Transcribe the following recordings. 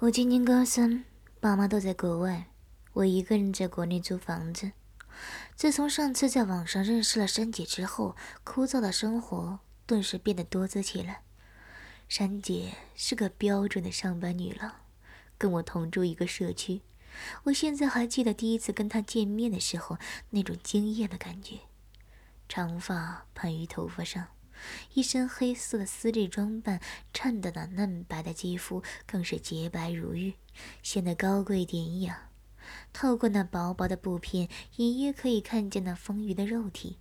我今年高三，爸妈都在国外，我一个人在国内租房子。自从上次在网上认识了珊姐之后，枯燥的生活顿时变得多姿起来。珊姐是个标准的上班女郎，跟我同住一个社区。我现在还记得第一次跟她见面的时候那种惊艳的感觉。长发盘于头发上，一身黑色的丝质装扮，衬得那嫩白的肌肤更是洁白如玉，显得高贵典雅。透过那薄薄的布片，隐约可以看见那丰腴的肉体。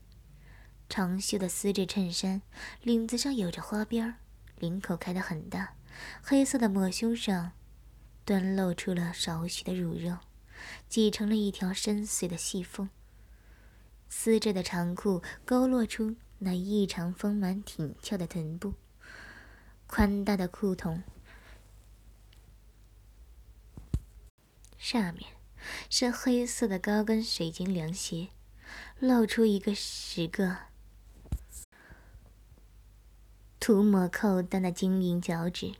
长袖的丝质衬衫，领子上有着花边。领口开得很大，黑色的抹胸上端露出了少许的乳肉，挤成了一条深邃的细缝。丝质的长裤勾勒出那异常丰满挺翘的臀部，宽大的裤筒上面是黑色的高跟水晶凉鞋，露出一个十个。涂抹扣的晶莹脚趾，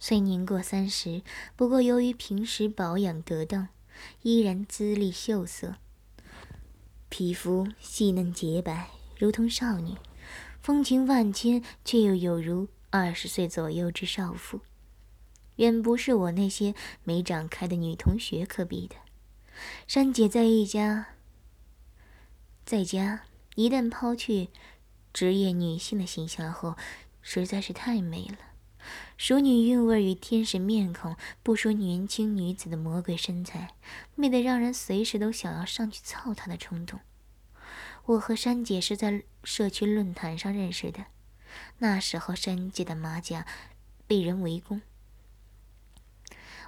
虽年过三十，不过由于平时保养得当，依然姿丽秀色。皮肤细嫩洁白，如同少女，风情万千，却又有如二十岁左右之少妇，远不是我那些没长开的女同学可比的。珊姐在一家，在家一旦抛去职业女性的形象后。实在是太美了，熟女韵味与天使面孔，不说年轻女子的魔鬼身材，美得让人随时都想要上去操她的冲动。我和珊姐是在社区论坛上认识的，那时候珊姐的马甲被人围攻，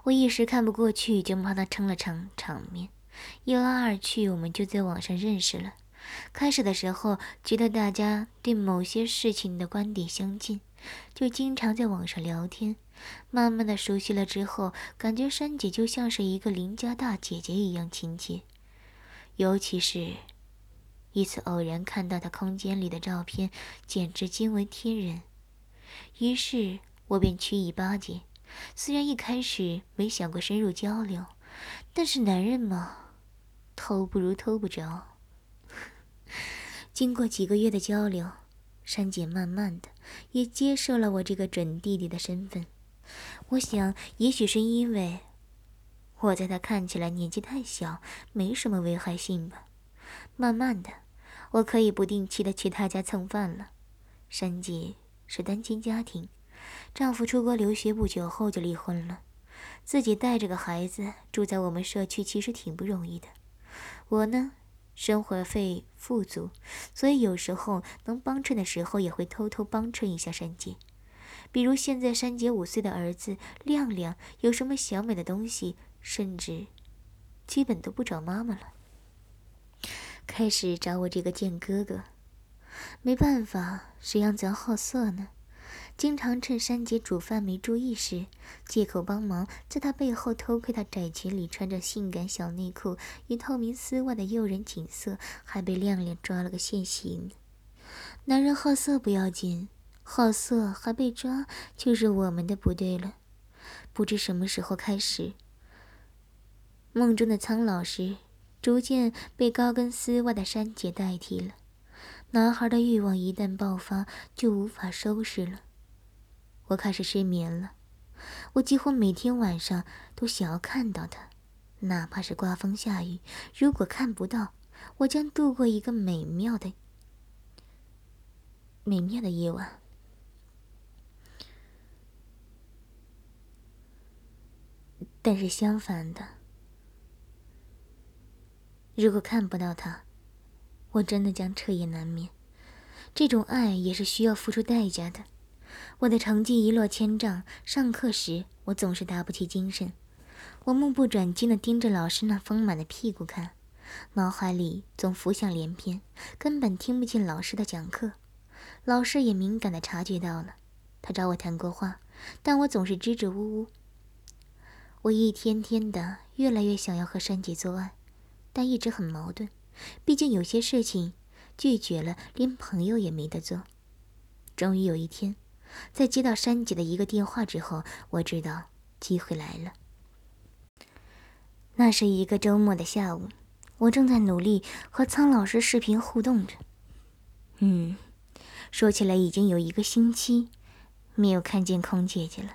我一时看不过去，就帮她撑了场场面。一来二去，我们就在网上认识了。开始的时候，觉得大家对某些事情的观点相近，就经常在网上聊天。慢慢的熟悉了之后，感觉珊姐就像是一个邻家大姐姐一样亲切。尤其是，一次偶然看到他空间里的照片，简直惊为天人。于是我便曲意巴结。虽然一开始没想过深入交流，但是男人嘛，偷不如偷不着。经过几个月的交流，珊姐慢慢的也接受了我这个准弟弟的身份。我想，也许是因为我在他看起来年纪太小，没什么危害性吧。慢慢的，我可以不定期的去他家蹭饭了。珊姐是单亲家庭，丈夫出国留学不久后就离婚了，自己带着个孩子住在我们社区，其实挺不容易的。我呢？生活费富足，所以有时候能帮衬的时候，也会偷偷帮衬一下珊姐。比如现在珊姐五岁的儿子亮亮有什么小美的东西，甚至基本都不找妈妈了，开始找我这个贱哥哥。没办法，谁让咱好色呢？经常趁珊姐煮饭没注意时，借口帮忙，在她背后偷窥她窄裙里穿着性感小内裤与透明丝袜的诱人景色，还被亮亮抓了个现行。男人好色不要紧，好色还被抓就是我们的不对了。不知什么时候开始，梦中的苍老师逐渐被高跟丝袜的珊姐代替了。男孩的欲望一旦爆发，就无法收拾了。我开始失眠了，我几乎每天晚上都想要看到他，哪怕是刮风下雨。如果看不到，我将度过一个美妙的、美妙的夜晚。但是相反的，如果看不到他，我真的将彻夜难眠。这种爱也是需要付出代价的。我的成绩一落千丈，上课时我总是打不起精神。我目不转睛地盯着老师那丰满的屁股看，脑海里总浮想联翩，根本听不进老师的讲课。老师也敏感地察觉到了，他找我谈过话，但我总是支支吾吾。我一天天的越来越想要和珊姐做爱，但一直很矛盾，毕竟有些事情拒绝了，连朋友也没得做。终于有一天。在接到珊姐的一个电话之后，我知道机会来了。那是一个周末的下午，我正在努力和苍老师视频互动着。嗯，说起来已经有一个星期没有看见空姐姐了，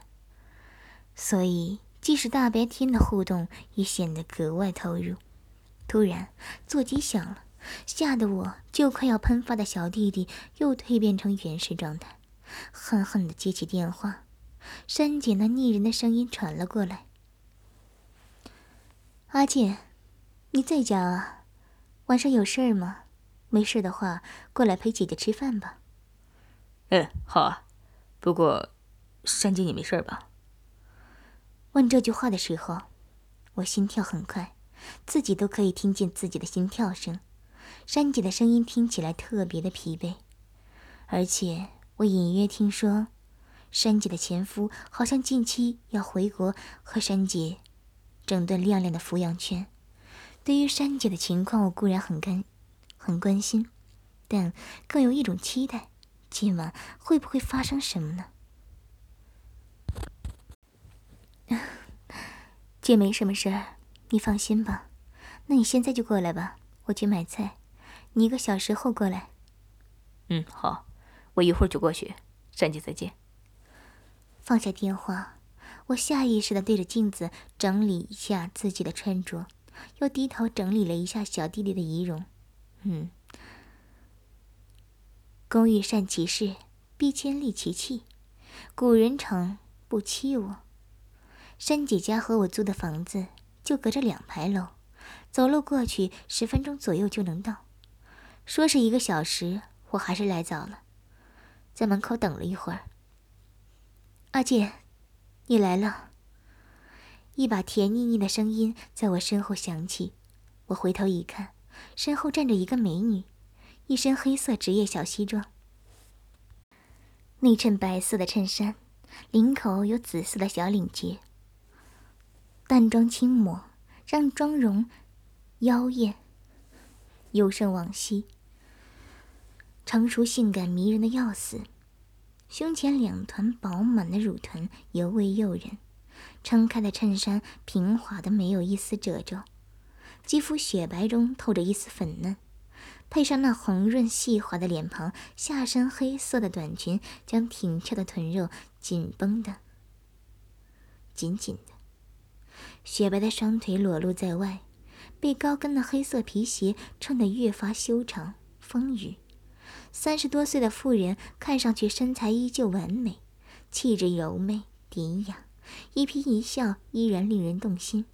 所以即使大白天的互动也显得格外投入。突然，座机响了，吓得我就快要喷发的小弟弟又蜕变成原始状态，狠狠地接起电话。珊姐那腻人的声音传了过来：“阿姐，你在家啊？晚上有事儿吗？没事的话，过来陪姐姐吃饭吧。”“嗯，好啊。不过，珊姐你没事吧？”问这句话的时候，我心跳很快，自己都可以听见自己的心跳声。珊姐的声音听起来特别的疲惫，而且我隐约听说。珊姐的前夫好像近期要回国和珊姐整顿亮亮的抚养权。对于珊姐的情况，我固然很干、很关心，但更有一种期待：今晚会不会发生什么呢？姐没什么事儿，你放心吧。那你现在就过来吧，我去买菜。你一个小时后过来。嗯，好，我一会儿就过去。珊姐，再见。放下电话，我下意识的对着镜子整理一下自己的穿着，又低头整理了一下小弟弟的仪容。嗯，工欲善其事，必先利其器。古人诚不欺我。珊姐家和我租的房子就隔着两排楼，走路过去十分钟左右就能到。说是一个小时，我还是来早了，在门口等了一会儿。阿姐，你来了。一把甜腻腻的声音在我身后响起，我回头一看，身后站着一个美女，一身黑色职业小西装，内衬白色的衬衫，领口有紫色的小领结，淡妆轻抹，让妆容妖艳，幽胜往昔，成熟性感迷人的要死。胸前两团饱满的乳臀尤为诱人，撑开的衬衫平滑的没有一丝褶皱，肌肤雪白中透着一丝粉嫩，配上那红润细滑的脸庞，下身黑色的短裙将挺翘的臀肉紧绷的紧紧的，雪白的双腿裸露在外，被高跟的黑色皮鞋衬得越发修长丰腴。三十多岁的妇人看上去身材依旧完美，气质柔媚典雅，一颦一笑依然令人动心，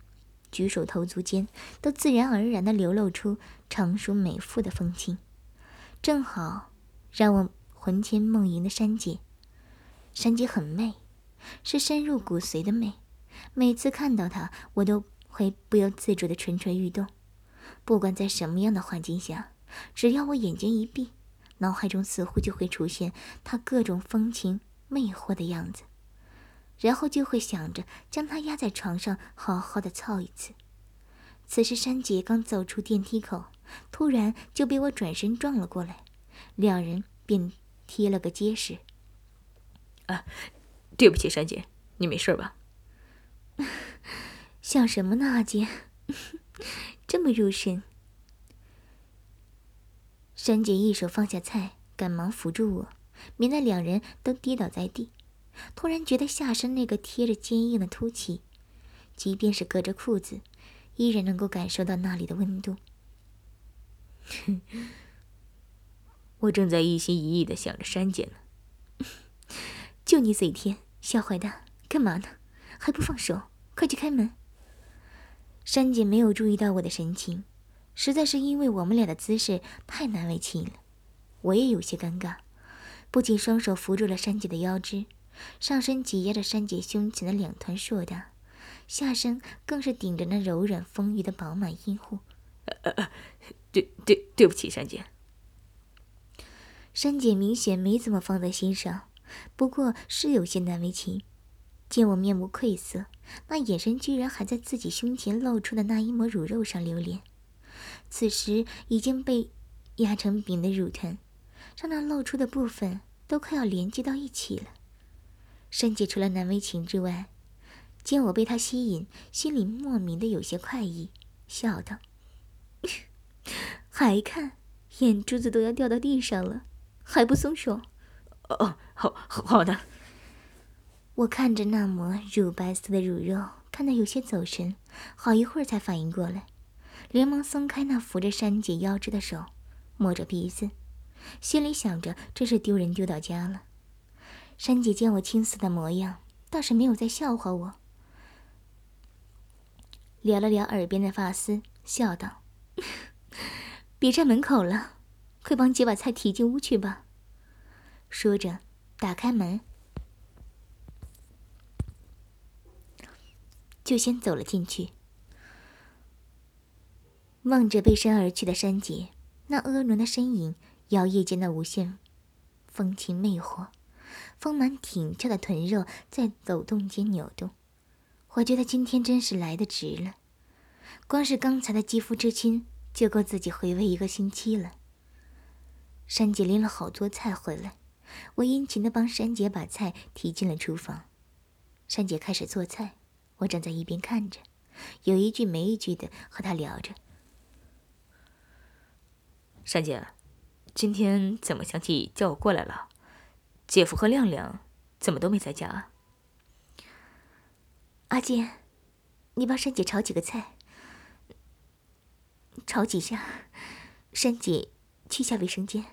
举手投足间都自然而然地流露出成熟美妇的风情，正好让我魂牵梦萦的珊姐。珊姐很媚，是深入骨髓的媚，每次看到他，我都会不由自主地蠢蠢欲动。不管在什么样的环境下，只要我眼睛一闭。脑海中似乎就会出现他各种风情魅惑的样子，然后就会想着将他压在床上好好的操一次。此时珊姐刚走出电梯口，突然就被我转身撞了过来，两人便贴了个结实。啊，对不起，珊姐，你没事吧？想什么呢，阿姐，这么入神。珊姐一手放下菜，赶忙扶住我，免得两人都跌倒在地。突然觉得下身那个贴着坚硬的凸起，即便是隔着裤子，依然能够感受到那里的温度。我正在一心一意的想着珊姐呢。就你嘴甜，小坏蛋，干嘛呢？还不放手？快去开门！珊姐没有注意到我的神情。实在是因为我们俩的姿势太难为情了，我也有些尴尬，不仅双手扶住了珊姐的腰肢，上身挤压着珊姐胸前的两团硕大，下身更是顶着那柔软丰腴的饱满阴户。呃呃，对对对不起，珊姐。珊姐明显没怎么放在心上，不过是有些难为情。见我面目愧色，那眼神居然还在自己胸前露出的那一抹乳肉上留恋。此时已经被压成饼的乳团，让那露出的部分都快要连接到一起了。珊姐除了难为情之外，见我被他吸引，心里莫名的有些快意，笑道：“还看，眼珠子都要掉到地上了，还不松手？”“哦，好，好的。”我看着那抹乳白色的乳肉，看得有些走神，好一会儿才反应过来，连忙松开那扶着珊姐腰肢的手，摸着鼻子，心里想着真是丢人丢到家了。珊姐见我青涩的模样，倒是没有再笑话我，撩了撩耳边的发丝，笑道：“ 别站门口了，快帮姐把菜提进屋去吧。”说着，打开门。就先走了进去，望着背身而去的山姐，那婀娜的身影摇曳间的无限风情魅惑，丰满挺翘的臀肉在抖动间扭动。我觉得今天真是来的值了，光是刚才的肌肤之亲就够自己回味一个星期了。山姐拎了好多菜回来，我殷勤的帮山姐把菜提进了厨房。山姐开始做菜。我站在一边看着，有一句没一句的和他聊着。珊姐，今天怎么想起叫我过来了？姐夫和亮亮怎么都没在家啊？阿坚，你帮珊姐炒几个菜，炒几下，珊姐去下卫生间。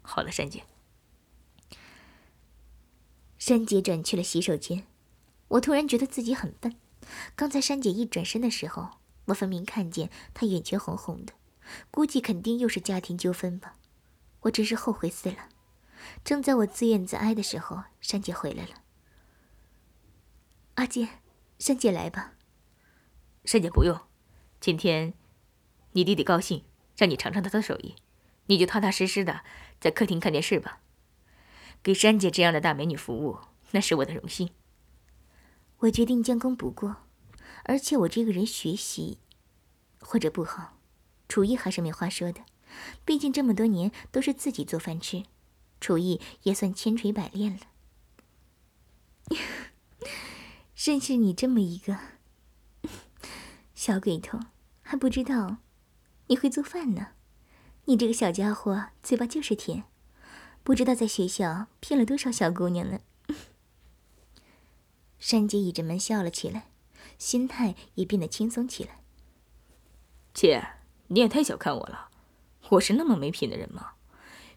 好了，珊姐。珊姐转去了洗手间。我突然觉得自己很笨。刚才珊姐一转身的时候，我分明看见她眼圈红红的，估计肯定又是家庭纠纷吧。我真是后悔死了。正在我自怨自哀的时候，珊姐回来了。阿健，珊姐来吧。珊姐不用，今天你弟弟高兴，让你尝尝他的手艺，你就踏踏实实的在客厅看电视吧。给珊姐这样的大美女服务，那是我的荣幸。我决定将功补过，而且我这个人学习或者不好，厨艺还是没话说的。毕竟这么多年都是自己做饭吃，厨艺也算千锤百炼了。认识你这么一个小鬼头，还不知道你会做饭呢。你这个小家伙嘴巴就是甜，不知道在学校骗了多少小姑娘呢。珊姐倚着门笑了起来，心态也变得轻松起来。姐，你也太小看我了，我是那么没品的人吗？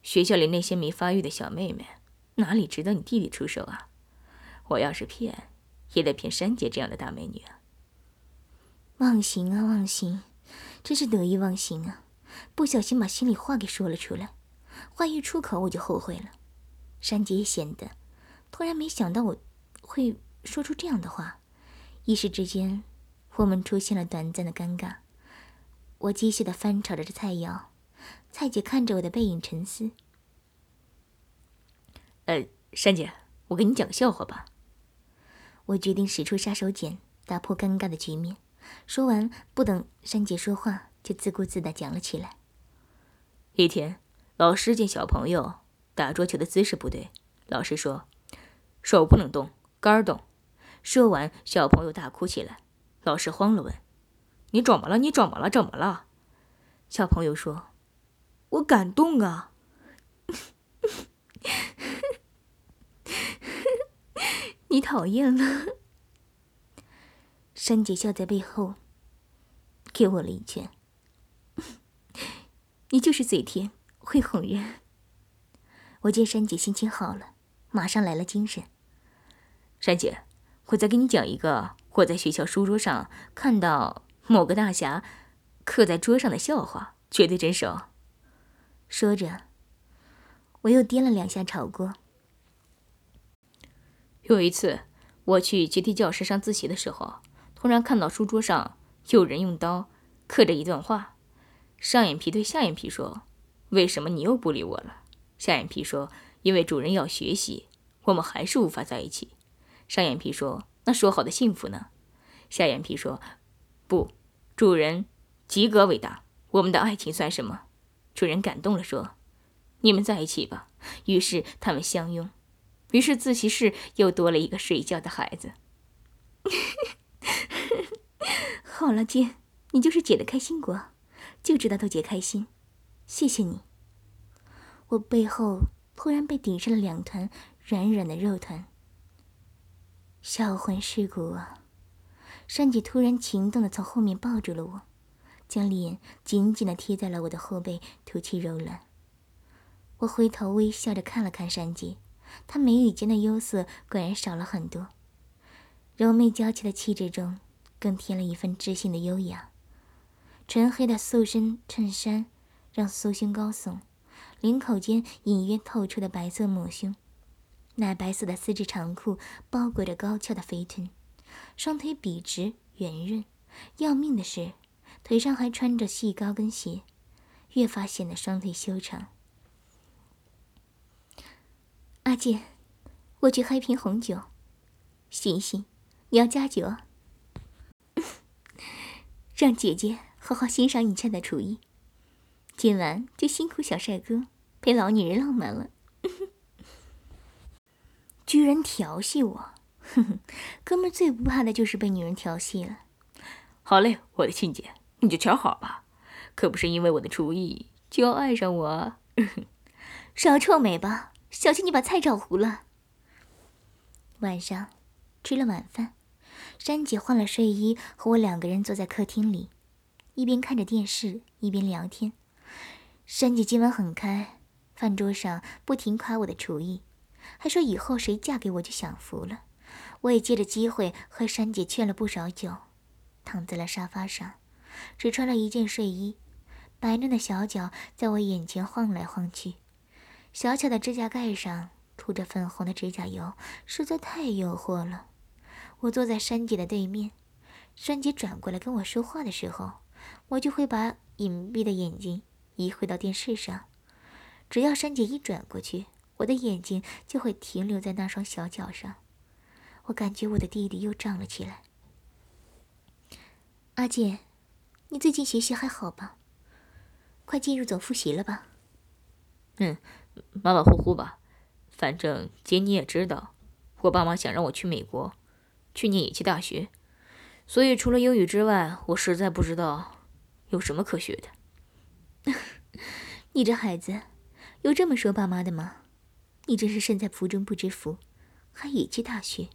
学校里那些没发育的小妹妹，哪里值得你弟弟出手啊？我要是骗，也得骗珊姐这样的大美女啊！忘形啊，忘形，真是得意忘形啊！不小心把心里话给说了出来，话一出口我就后悔了。珊姐也显得，突然没想到我会。说出这样的话，一时之间，我们出现了短暂的尴尬。我机械的翻炒着这菜肴，蔡姐看着我的背影沉思。呃，珊姐，我给你讲个笑话吧。我决定使出杀手锏，打破尴尬的局面。说完，不等珊姐说话，就自顾自的讲了起来。一天，老师见小朋友打桌球的姿势不对，老师说：“手不能动，杆儿动。”说完，小朋友大哭起来。老师慌了，问：“你怎么了？你怎么了？怎么了？”小朋友说：“我感动啊！” 你讨厌了。珊姐笑在背后，给我了一拳。你就是嘴甜，会哄人。我见珊姐心情好了，马上来了精神。珊姐。我再给你讲一个我在学校书桌上看到某个大侠刻在桌上的笑话，绝对真实。说着，我又掂了两下炒锅。有一次，我去阶梯教室上自习的时候，突然看到书桌上有人用刀刻着一段话。上眼皮对下眼皮说：“为什么你又不理我了？”下眼皮说：“因为主人要学习，我们还是无法在一起。”上眼皮说：“那说好的幸福呢？”下眼皮说：“不，主人及格伟大，我们的爱情算什么？”主人感动了，说：“你们在一起吧。”于是他们相拥，于是自习室又多了一个睡觉的孩子。好了，姐，你就是姐的开心果，就知道逗姐开心，谢谢你。我背后突然被顶上了两团软软的肉团，销魂蚀骨啊！珊姐突然情动的从后面抱住了我，将脸紧紧的贴在了我的后背，吐气柔软。我回头微笑着看了看珊姐，她眉宇间的忧色果然少了很多，柔媚娇气的气质中更添了一份知性的优雅。纯黑的塑身衬衫让酥胸高耸。领口间隐约透出的白色抹胸，奶白色的丝质长裤包裹着高翘的肥臀，双腿笔直圆润。要命的是，腿上还穿着细高跟鞋，越发显得双腿修长。阿健，我去喝一瓶红酒。醒醒，你要加酒。让姐姐好好欣赏你菜的厨艺。今晚就辛苦小帅哥。陪老女人浪漫了，居然调戏我！哼哼，哥们最不怕的就是被女人调戏了。好嘞，我的亲姐，你就瞧好吧，可不是因为我的厨艺就要爱上我。少臭美吧，小心你把菜炒糊了。晚上吃了晚饭，珊姐换了睡衣，和我两个人坐在客厅里，一边看着电视一边聊天。珊姐今晚很开。饭桌上不停夸我的厨艺，还说以后谁嫁给我就享福了。我也借着机会和珊姐劝了不少酒，躺在了沙发上，只穿了一件睡衣，白嫩的小脚在我眼前晃来晃去，小巧的指甲盖上涂着粉红的指甲油，实在太诱惑了。我坐在珊姐的对面，珊姐转过来跟我说话的时候，我就会把隐蔽的眼睛移回到电视上。只要珊姐一转过去，我的眼睛就会停留在那双小脚上。我感觉我的弟弟又胀了起来。阿健，你最近学习还好吧？快进入总复习了吧？嗯，马马虎虎吧。反正姐你也知道，我爸妈想让我去美国，去念野鸡大学，所以除了英语之外，我实在不知道有什么可学的。你这孩子。有这么说爸妈的吗？你真是身在福中不知福，还野鸡大学，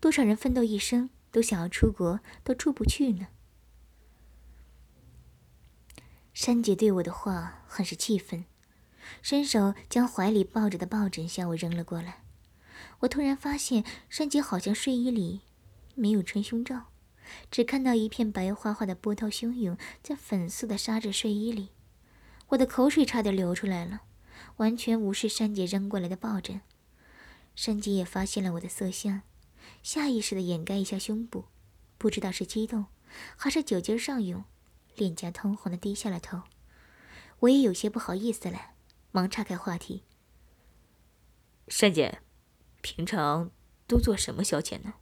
多少人奋斗一生都想要出国，都出不去呢。珊姐对我的话很是气愤，伸手将怀里抱着的抱枕向我扔了过来。我突然发现珊姐好像睡衣里没有穿胸罩，只看到一片白花花的波涛汹涌在粉色的纱质睡衣里，我的口水差点流出来了。完全无视珊姐扔过来的抱枕，珊姐也发现了我的色相，下意识的掩盖一下胸部，不知道是激动还是酒劲上涌，脸颊通红的低下了头。我也有些不好意思了，忙岔开话题：“珊姐，平常都做什么消遣呢？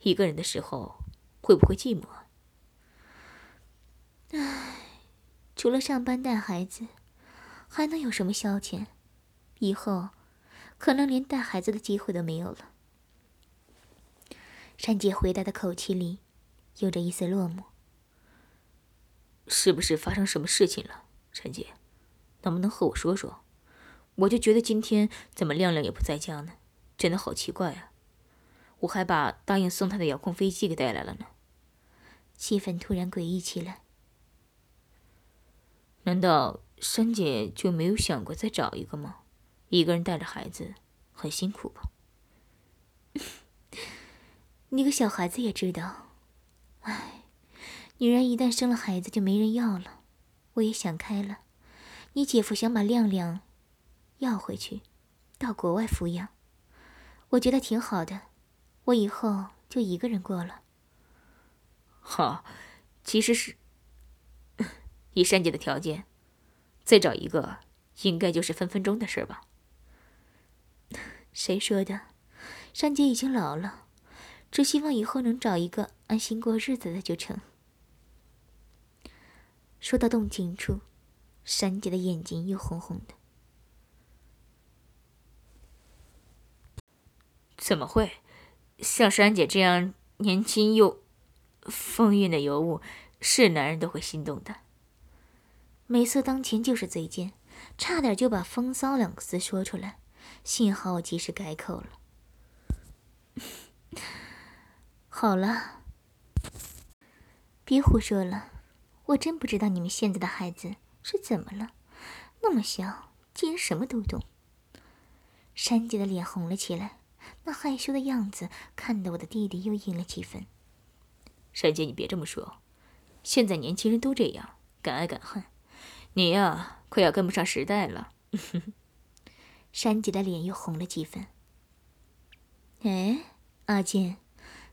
一个人的时候会不会寂寞？”唉，除了上班带孩子。还能有什么消遣？以后可能连带孩子的机会都没有了。珊姐回答的口气里有着一丝落寞。是不是发生什么事情了，珊姐？能不能和我说说？我就觉得今天怎么亮亮也不在家呢？真的好奇怪啊！我还把答应送他的遥控飞机给带来了呢。气氛突然诡异起来。难道？珊姐就没有想过再找一个吗？一个人带着孩子很辛苦吧？你个小孩子也知道，唉，女人一旦生了孩子就没人要了。我也想开了，你姐夫想把亮亮要回去，到国外抚养，我觉得挺好的。我以后就一个人过了。好，其实是 以珊姐的条件。再找一个，应该就是分分钟的事吧？谁说的？珊姐已经老了，只希望以后能找一个安心过日子的就成。说到动情处，珊姐的眼睛又红红的。怎么会？像珊姐这样年轻又风韵的尤物，是男人都会心动的。美色当前就是嘴贱，差点就把“风骚”两个字说出来，幸好我及时改口了。好了，别胡说了，我真不知道你们现在的孩子是怎么了，那么小竟然什么都懂。珊姐的脸红了起来，那害羞的样子看得我的弟弟又硬了几分。珊姐，你别这么说，现在年轻人都这样，敢爱敢恨。你呀，快要跟不上时代了。珊姐的脸又红了几分。哎，阿健，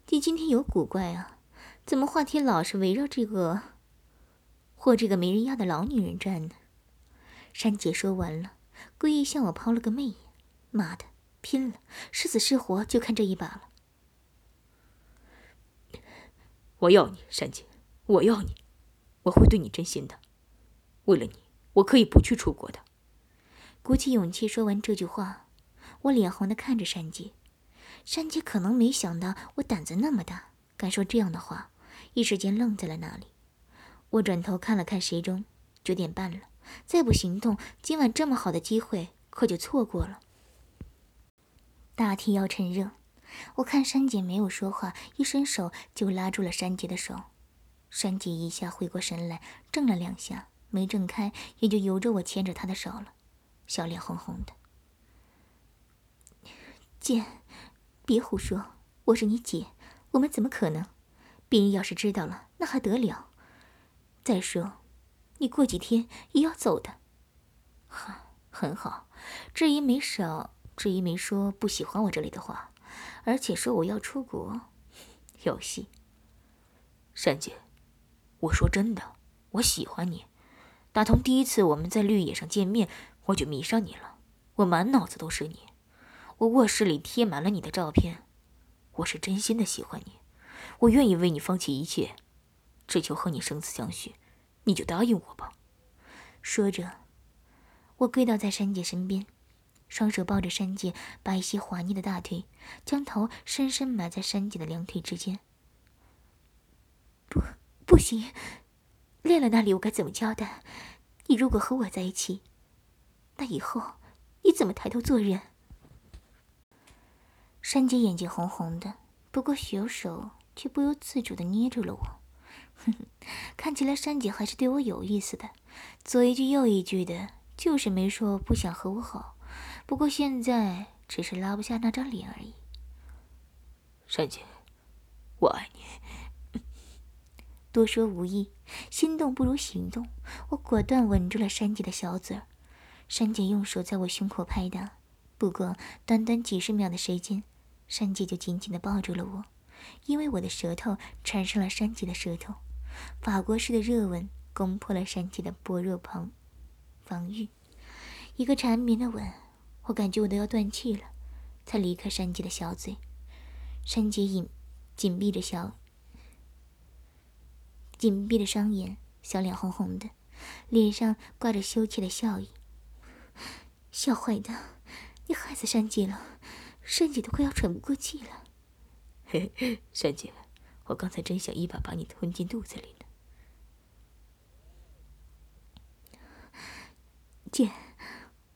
你今天有古怪啊？怎么话题老是围绕这个或这个没人要的老女人转呢？珊姐说完了，故意向我抛了个媚眼。妈的，拼了，是死是活就看这一把了。我要你，珊姐，我要你，我会对你真心的。为了你，我可以不去出国的。鼓起勇气说完这句话，我脸红的看着山姐。山姐可能没想到我胆子那么大，敢说这样的话，一时间愣在了那里。我转头看了看时钟，九点半了，再不行动，今晚这么好的机会可就错过了。大体要趁热，我看山姐没有说话，一伸手就拉住了山姐的手。山姐一下回过神来，怔了两下。没挣开，也就由着我牵着他的手了，小脸红红的。姐，别胡说，我是你姐，我们怎么可能？别人要是知道了，那还得了？再说，你过几天也要走的。哈，很好，至于没少，至于没说不喜欢我这里的话，而且说我要出国，有戏。珊姐，我说真的，我喜欢你。打从第一次我们在绿野上见面，我就迷上你了。我满脑子都是你，我卧室里贴满了你的照片。我是真心的喜欢你，我愿意为你放弃一切，只求和你生死相许。你就答应我吧。说着，我跪倒在珊姐身边，双手抱着珊姐白皙滑腻的大腿，将头深深埋在珊姐的两腿之间。不，不行。练了那里，我该怎么交代？你如果和我在一起，那以后你怎么抬头做人？珊姐眼睛红红的，不过小手却不由自主的捏住了我。哼哼，看起来珊姐还是对我有意思的，左一句右一句的，就是没说不想和我好。不过现在只是拉不下那张脸而已。珊姐，我爱你。多说无益，心动不如行动。我果断吻住了珊姐的小嘴儿，珊姐用手在我胸口拍打。不过短短几十秒的时间，珊姐就紧紧地抱住了我，因为我的舌头缠上了珊姐的舌头，法国式的热吻攻破了珊姐的薄弱防防御。一个缠绵的吻，我感觉我都要断气了，才离开珊姐的小嘴。珊姐紧紧闭着小。紧闭的双眼，小脸红红的，脸上挂着羞怯的笑意。小坏蛋，你害死珊姐了，珊姐都快要喘不过气了。嘿嘿，珊姐，我刚才真想一把把你吞进肚子里呢。姐，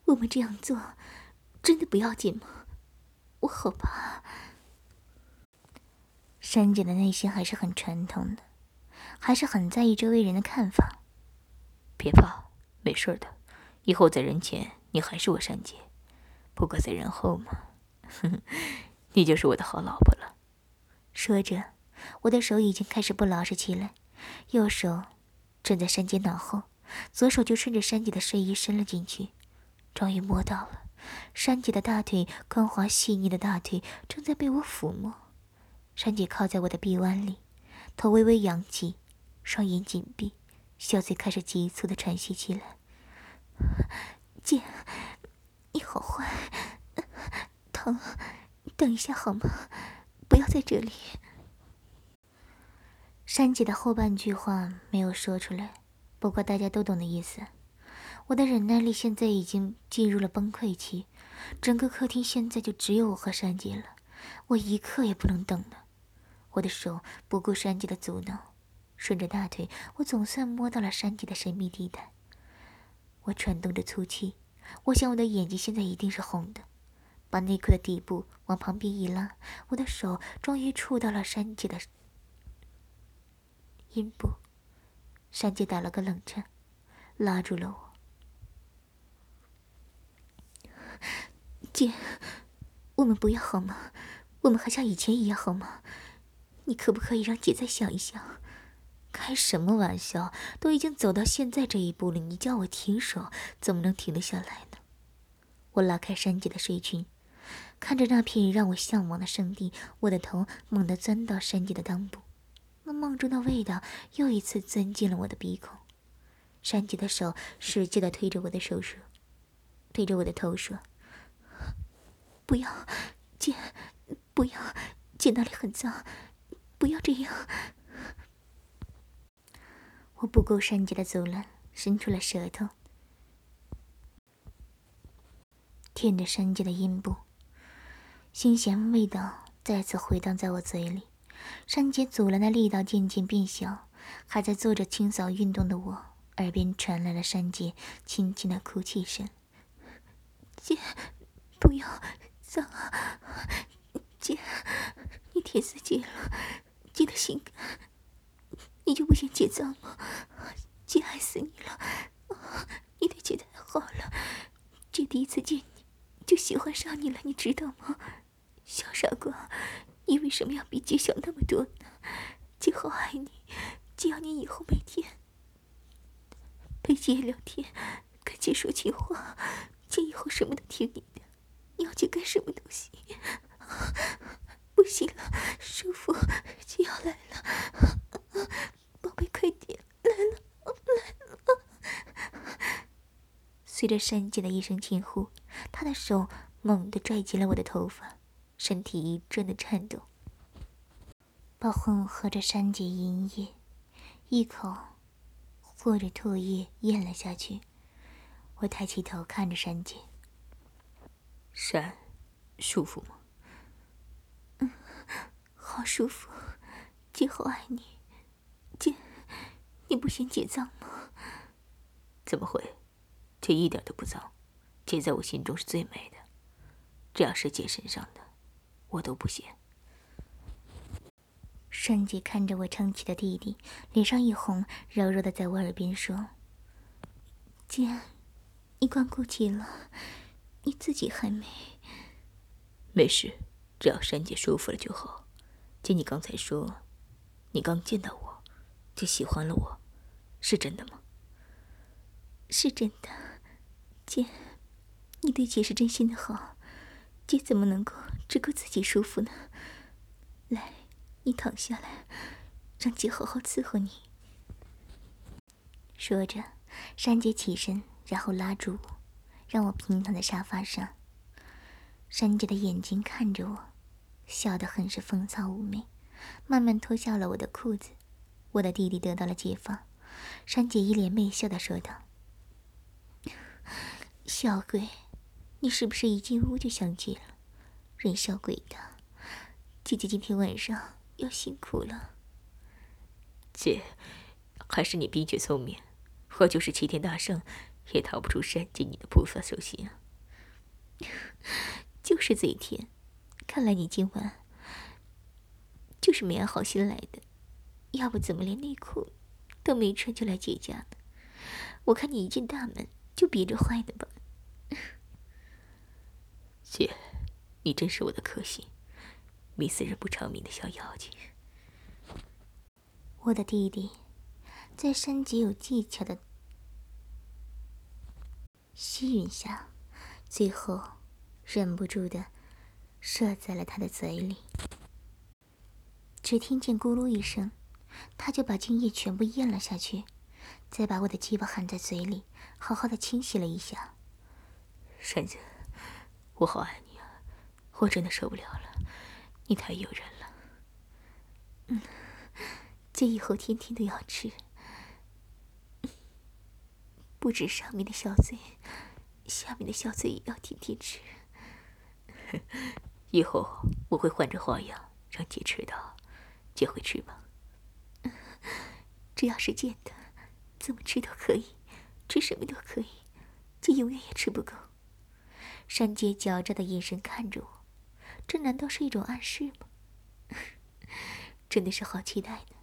我们这样做真的不要紧吗？我好怕。珊姐的内心还是很传统的。还是很在意周围人的看法。别怕，没事的。以后在人前，你还是我珊姐；不过在人后嘛，你就是我的好老婆了。说着，我的手已经开始不老实起来，右手枕在珊姐脑后，左手就顺着珊姐的睡衣伸了进去，终于摸到了珊姐的大腿，光滑细腻的大腿正在被我抚摸。珊姐靠在我的臂弯里。头微微扬起，双眼紧闭，小嘴开始急促的喘息起来。姐，你好坏，疼，等一下好吗？不要在这里。珊姐的后半句话没有说出来，不过大家都懂的意思。我的忍耐力现在已经进入了崩溃期，整个客厅现在就只有我和珊姐了，我一刻也不能等了。我的手不顾珊姐的阻挠，顺着大腿，我总算摸到了山姐的神秘地带。我喘动着粗气，我想我的眼睛现在一定是红的。把内裤的底部往旁边一拉，我的手终于触到了山姐的阴部。山姐打了个冷颤，拉住了我。姐，我们不要好吗？我们还像以前一样好吗？你可不可以让姐再想一想？开什么玩笑？都已经走到现在这一步了，你叫我停手，怎么能停得下来呢？我拉开山姐的睡裙。看着那片让我向往的圣地，我的头猛地钻到山姐的裆部，那梦中的味道又一次钻进了我的鼻孔。山姐的手使劲地推着我的手说：“推着我的头说，不要，姐，不要，姐那里很脏，不要这样。”不顾山姐的阻拦，伸出了舌头，舔着山姐的阴部。新鲜味道再次回荡在我嘴里，山姐阻拦的力道渐渐变小。还在做着清扫运动的我，耳边传来了山姐轻轻的哭泣声：“姐，不要脏啊！姐，你舔死姐了，姐的心肝，你就不嫌姐脏吗？姐爱死你了，你对姐太好了，姐第一次见你就喜欢上你了，你知道吗？”小傻瓜，你为什么要比姐小那么多呢？姐好爱你，姐要你以后每天陪姐聊天，跟姐说情话，姐以后什么都听你的，你要姐干什么都行。不行了，舒服，姐要来了，宝贝，快点来了，来了！随着山姐的一声轻呼，她的手猛地拽紧了我的头发。身体一阵的颤抖，把混合着山姐阴液，一口或者唾液咽了下去。我抬起头看着山姐，山，舒服吗？嗯，好舒服，姐好爱你。姐，你不嫌姐脏吗？怎么会？姐一点都不脏，姐在我心中是最美的，只要是姐身上的。我都不嫌。山姐看着我撑起的弟弟，脸上一红，柔柔的在我耳边说：“姐，你光顾及了，你自己还没……没事，只要山姐舒服了就好。姐，你刚才说，你刚见到我，就喜欢了我，是真的吗？是真的，姐，你对姐是真心的好，姐怎么能够……”只顾自己舒服呢。来，你躺下来，让姐好好伺候你。说着，山姐起身，然后拉住我，让我平躺在沙发上。山姐的眼睛看着我，笑得很是风骚妩媚，慢慢脱下了我的裤子。我的弟弟得到了解放。山姐一脸媚笑的说道：“小鬼，你是不是一进屋就想姐了？”人小鬼大，姐姐今天晚上要辛苦了。姐，还是你冰雪聪明，我就是齐天大圣，也逃不出山姐你的菩萨手心啊！就是嘴甜，看来你今晚就是没安好心来的，要不怎么连内裤都没穿就来姐家呢？我看你一进大门就憋着坏的吧？姐。你真是我的克星，迷死人不偿命的小妖精。我的弟弟，在山姐有技巧的吸吮下，最后忍不住的射在了他的嘴里。只听见咕噜一声，他就把精液全部咽了下去，再把我的鸡巴含在嘴里，好好的清洗了一下。山姐，我好爱你啊。我真的受不了了，你太诱人了。嗯，这以后天天都要吃，不止上面的小嘴，下面的小嘴也要天天吃。以后我会换着花样让姐吃到，就会吃饱。只要是见的，怎么吃都可以，吃什么都可以，就永远也吃不够。山姐狡诈的眼神看着我，这难道是一种暗示吗？真的是好期待呢。